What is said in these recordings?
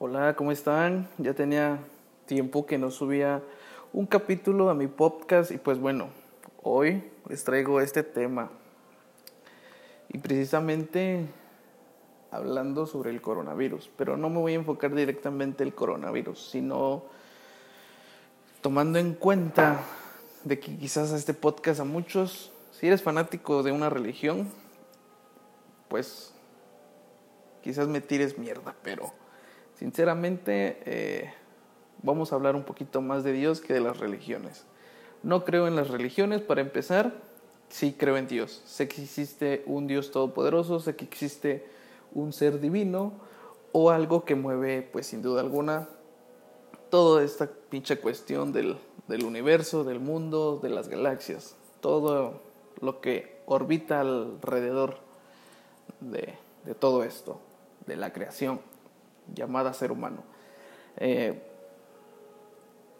Hola, ¿cómo están? Ya tenía tiempo que no subía un capítulo a mi podcast y pues bueno, hoy les traigo este tema. Y precisamente hablando sobre el coronavirus, pero no me voy a enfocar directamente el coronavirus, sino tomando en cuenta de que quizás a este podcast a muchos, si eres fanático de una religión, pues quizás me tires mierda, pero sinceramente eh, vamos a hablar un poquito más de Dios que de las religiones. No creo en las religiones, para empezar, sí creo en Dios. Sé que existe un Dios todopoderoso, sé que existe un ser divino o algo que mueve, pues sin duda alguna, toda esta pinche cuestión del, del universo, del mundo, de las galaxias, todo lo que orbita alrededor de, de todo esto, de la creación llamada ser humano. Eh,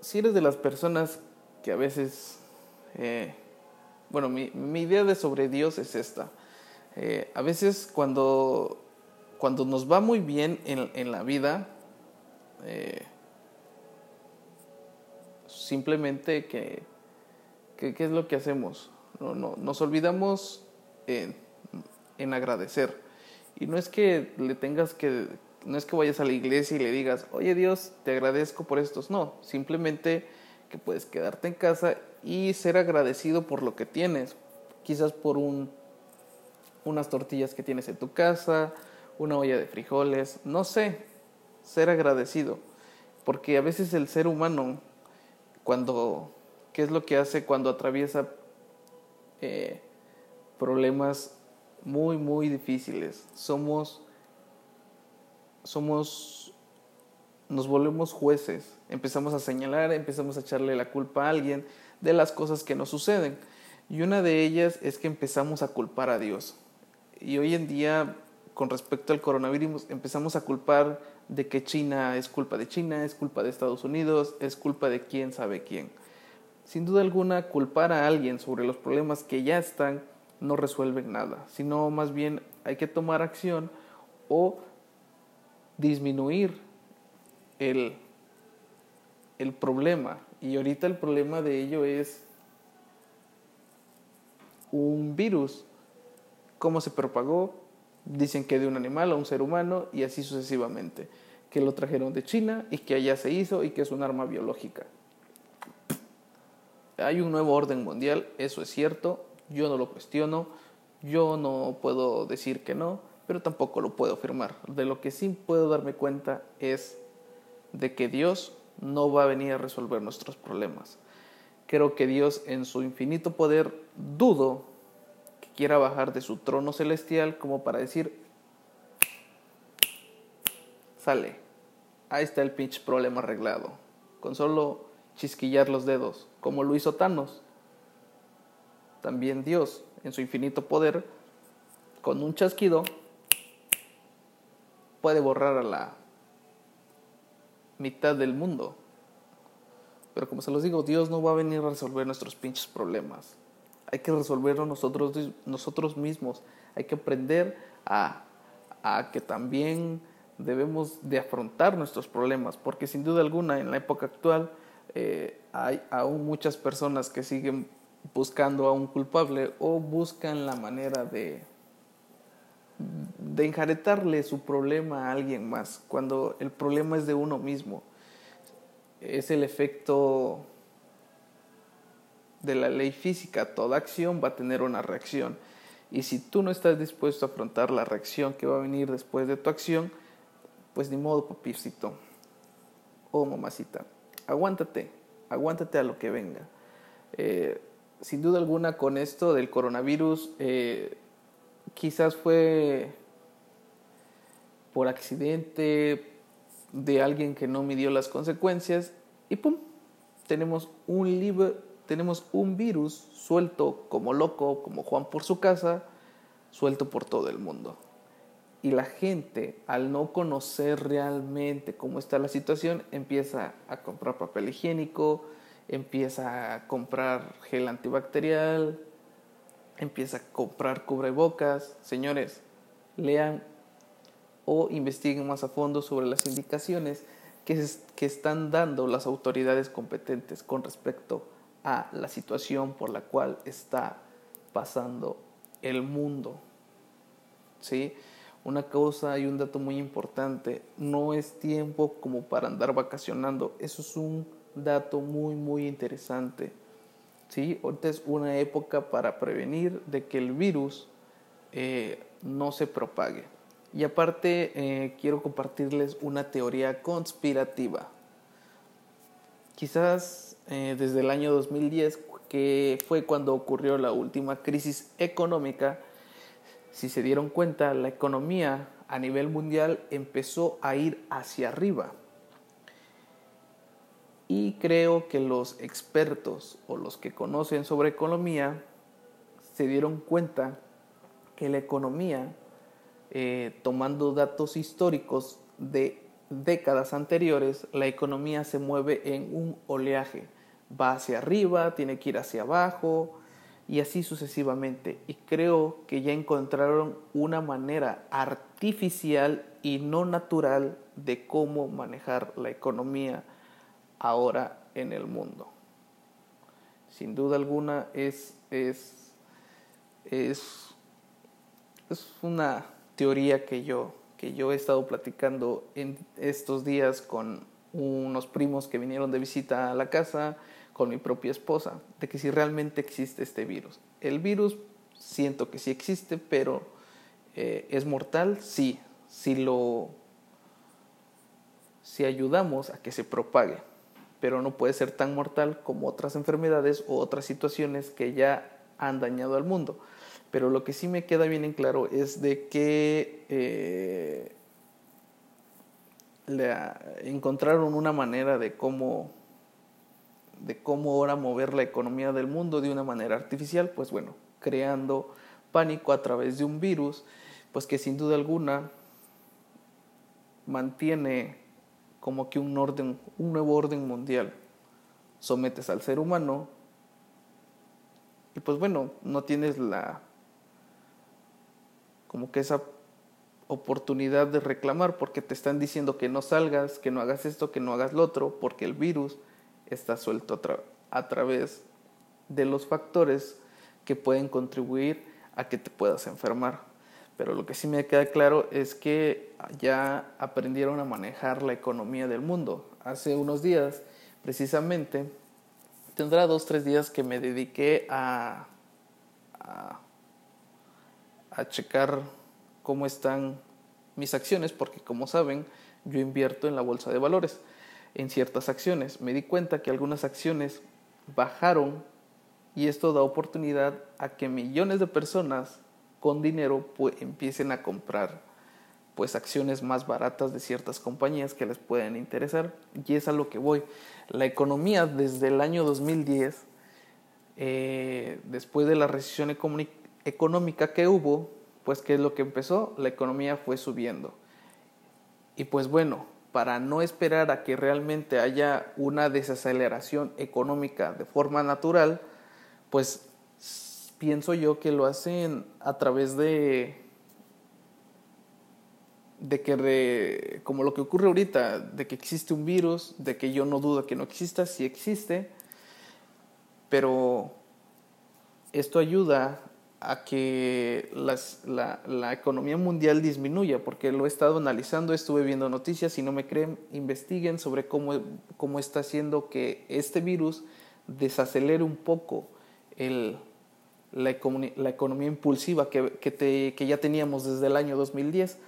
si eres de las personas que a veces, eh, bueno, mi, idea de sobre Dios es esta. Eh, a veces cuando, cuando nos va muy bien en, en la vida, simplemente que, que, ¿qué es lo que hacemos? No, no, nos olvidamos en, en agradecer. Y no es que le tengas que, no es que vayas a la iglesia y le digas, oye Dios, te agradezco por estos. No, simplemente que puedes quedarte en casa y ser agradecido por lo que tienes. Quizás por un, unas tortillas que tienes en tu casa, una olla de frijoles, no sé, ser agradecido. Porque a veces el ser humano, cuando, ¿qué es lo que hace cuando atraviesa eh, problemas muy, muy difíciles? Somos somos, nos volvemos jueces, empezamos a señalar, empezamos a echarle la culpa a alguien de las cosas que nos suceden. Y una de ellas es que empezamos a culpar a Dios. Y hoy en día, con respecto al coronavirus, empezamos a culpar de que China es culpa de China, es culpa de Estados Unidos, es culpa de quién sabe quién. Sin duda alguna, culpar a alguien sobre los problemas que ya están no resuelven nada, sino más bien hay que tomar acción o disminuir el, el problema. Y ahorita el problema de ello es un virus. ¿Cómo se propagó? Dicen que de un animal a un ser humano y así sucesivamente. Que lo trajeron de China y que allá se hizo y que es un arma biológica. Hay un nuevo orden mundial, eso es cierto, yo no lo cuestiono, yo no puedo decir que no, pero tampoco lo puedo afirmar. De lo que sí puedo darme cuenta es de que Dios no va a venir a resolver nuestros problemas. Creo que Dios en su infinito poder dudo que quiera bajar de su trono celestial como para decir, sale, ahí está el pinche problema arreglado, con solo chisquillar los dedos, como lo hizo Thanos. También Dios, en su infinito poder, con un chasquido, puede borrar a la mitad del mundo. Pero como se los digo, Dios no va a venir a resolver nuestros pinches problemas. Hay que resolverlo nosotros, nosotros mismos. Hay que aprender a, a que también debemos de afrontar nuestros problemas, porque sin duda alguna en la época actual eh, hay aún muchas personas que siguen buscando a un culpable o buscan la manera de, de enjaretarle su problema a alguien más, cuando el problema es de uno mismo. Es el efecto de la ley física, toda acción va a tener una reacción. Y si tú no estás dispuesto a afrontar la reacción que va a venir después de tu acción, pues ni modo, papircito o oh, mamacita. Aguántate, aguántate a lo que venga. Eh, sin duda alguna, con esto del coronavirus, eh, quizás fue por accidente de alguien que no midió las consecuencias y pum, tenemos un tenemos un virus suelto como loco, como Juan por su casa, suelto por todo el mundo. Y la gente, al no conocer realmente cómo está la situación, empieza a comprar papel higiénico, empieza a comprar gel antibacterial, empieza a comprar cubrebocas. Señores, lean o investiguen más a fondo sobre las indicaciones que, que están dando las autoridades competentes con respecto a la situación por la cual está pasando el mundo. ¿Sí? Una cosa y un dato muy importante, no es tiempo como para andar vacacionando, eso es un dato muy muy interesante. ¿Sí? Ahorita es una época para prevenir de que el virus eh, no se propague. Y aparte eh, quiero compartirles una teoría conspirativa. Quizás eh, desde el año 2010, que fue cuando ocurrió la última crisis económica, si se dieron cuenta, la economía a nivel mundial empezó a ir hacia arriba. Y creo que los expertos o los que conocen sobre economía se dieron cuenta que la economía, eh, tomando datos históricos de décadas anteriores, la economía se mueve en un oleaje. Va hacia arriba, tiene que ir hacia abajo y así sucesivamente. Y creo que ya encontraron una manera artificial y no natural de cómo manejar la economía ahora en el mundo. Sin duda alguna es, es, es, es una teoría que yo que yo he estado platicando en estos días con unos primos que vinieron de visita a la casa, con mi propia esposa, de que si realmente existe este virus. El virus siento que sí existe, pero eh, es mortal, sí, si lo si ayudamos a que se propague, pero no puede ser tan mortal como otras enfermedades o otras situaciones que ya han dañado al mundo. Pero lo que sí me queda bien en claro es de que eh, encontraron una manera de cómo de cómo ahora mover la economía del mundo de una manera artificial, pues bueno, creando pánico a través de un virus, pues que sin duda alguna mantiene como que un orden, un nuevo orden mundial. Sometes al ser humano y pues bueno, no tienes la como que esa oportunidad de reclamar porque te están diciendo que no salgas, que no hagas esto, que no hagas lo otro, porque el virus está suelto a, través de los factores que pueden contribuir a que te puedas enfermar. Pero lo que sí me queda claro es que ya aprendieron a manejar la economía del mundo. Hace unos días, precisamente, tendrá dos, tres días que me dediqué a checar cómo están mis acciones, porque como saben, yo invierto en la bolsa de valores, en ciertas acciones. Me di cuenta que algunas acciones bajaron y esto da oportunidad a que millones de personas con dinero pues, empiecen a comprar pues acciones más baratas de ciertas compañías que les pueden interesar y es a lo que voy. La economía desde el año 2010, eh, después de la recesión económica, económica que hubo, pues ¿qué es lo que empezó? La economía fue subiendo. Y pues bueno, para no esperar a que realmente haya una desaceleración económica de forma natural, pues pienso yo que lo hacen a través de de que como lo que ocurre ahorita, de que existe un virus, de que yo no dudo que no exista, sí existe, pero esto ayuda a que la, economía mundial disminuya, porque lo he estado analizando, estuve viendo noticias, si no me creen, investiguen sobre cómo, cómo está haciendo que este virus desacelere un poco el, la, economía impulsiva que, que, que ya teníamos desde el año 2010.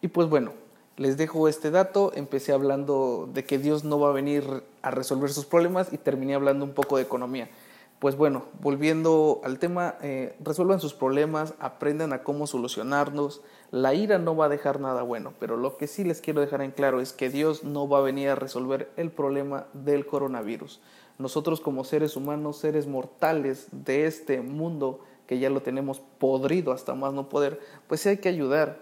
Y pues bueno, les dejo este dato, empecé hablando de que Dios no va a venir a resolver sus problemas y terminé hablando un poco de economía pues bueno, volviendo al tema, eh, resuelvan sus problemas, aprendan a cómo solucionarlos. La ira no va a dejar nada bueno, pero lo que sí les quiero dejar en claro es que Dios no va a venir a resolver el problema del coronavirus. Nosotros como seres humanos, seres mortales de este mundo que ya lo tenemos podrido hasta más no poder, pues sí hay que ayudar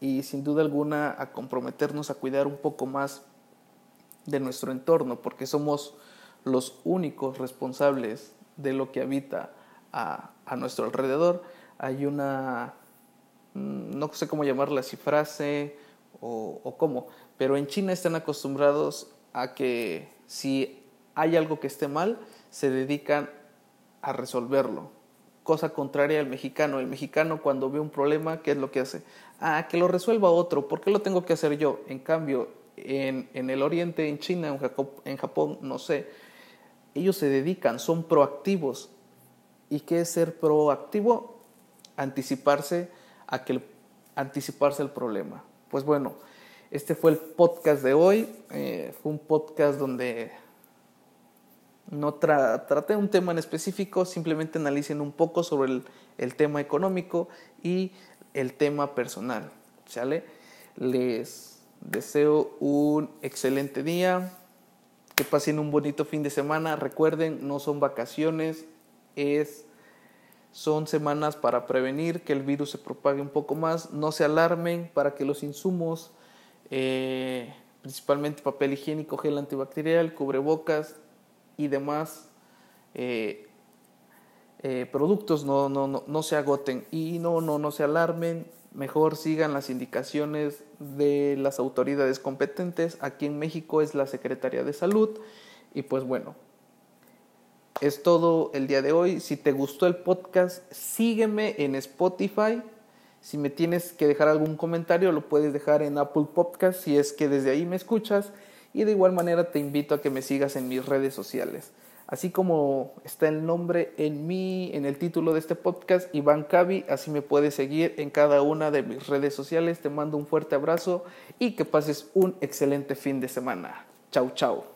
y sin duda alguna a comprometernos a cuidar un poco más de nuestro entorno, porque somos los únicos responsables de lo que habita a, nuestro alrededor. Hay una, mm, no sé cómo llamarla, si frase o, cómo. Pero en China están acostumbrados a que si hay algo que esté mal, se dedican a resolverlo. Cosa contraria al mexicano. El mexicano cuando ve un problema, ¿qué es lo que hace? Ah, que lo resuelva otro. ¿Por qué lo tengo que hacer yo? En cambio, en, en el Oriente, en China, en Japón, no sé, ellos se dedican, son proactivos. ¿Y qué es ser proactivo? Anticiparse a que anticiparse el problema. Pues bueno, este fue el podcast de hoy. Eh, fue un podcast donde no traté un tema en específico, simplemente analicen un poco sobre el, el tema económico y el tema personal. ¿Sale? Les deseo un excelente día, que pasen un bonito fin de semana. Recuerden, no son vacaciones, es, son semanas para prevenir que el virus se propague un poco más. No se alarmen para que los insumos, eh, principalmente papel higiénico, gel antibacterial, cubrebocas y demás eh, eh, productos no, no, no, no se agoten y no, no, no se alarmen. Mejor sigan las indicaciones de las autoridades competentes. Aquí en México es la Secretaría de Salud. Y pues bueno, es todo el día de hoy. Si te gustó el podcast, sígueme en Spotify. Si me tienes que dejar algún comentario, lo puedes dejar en Apple Podcast si es que desde ahí me escuchas. Y de igual manera te invito a que me sigas en mis redes sociales. Así como está el nombre en mí, en el título de este podcast, Iván Cavi, así me puedes seguir en cada una de mis redes sociales. Te mando un fuerte abrazo y que pases un excelente fin de semana. Chau, chau.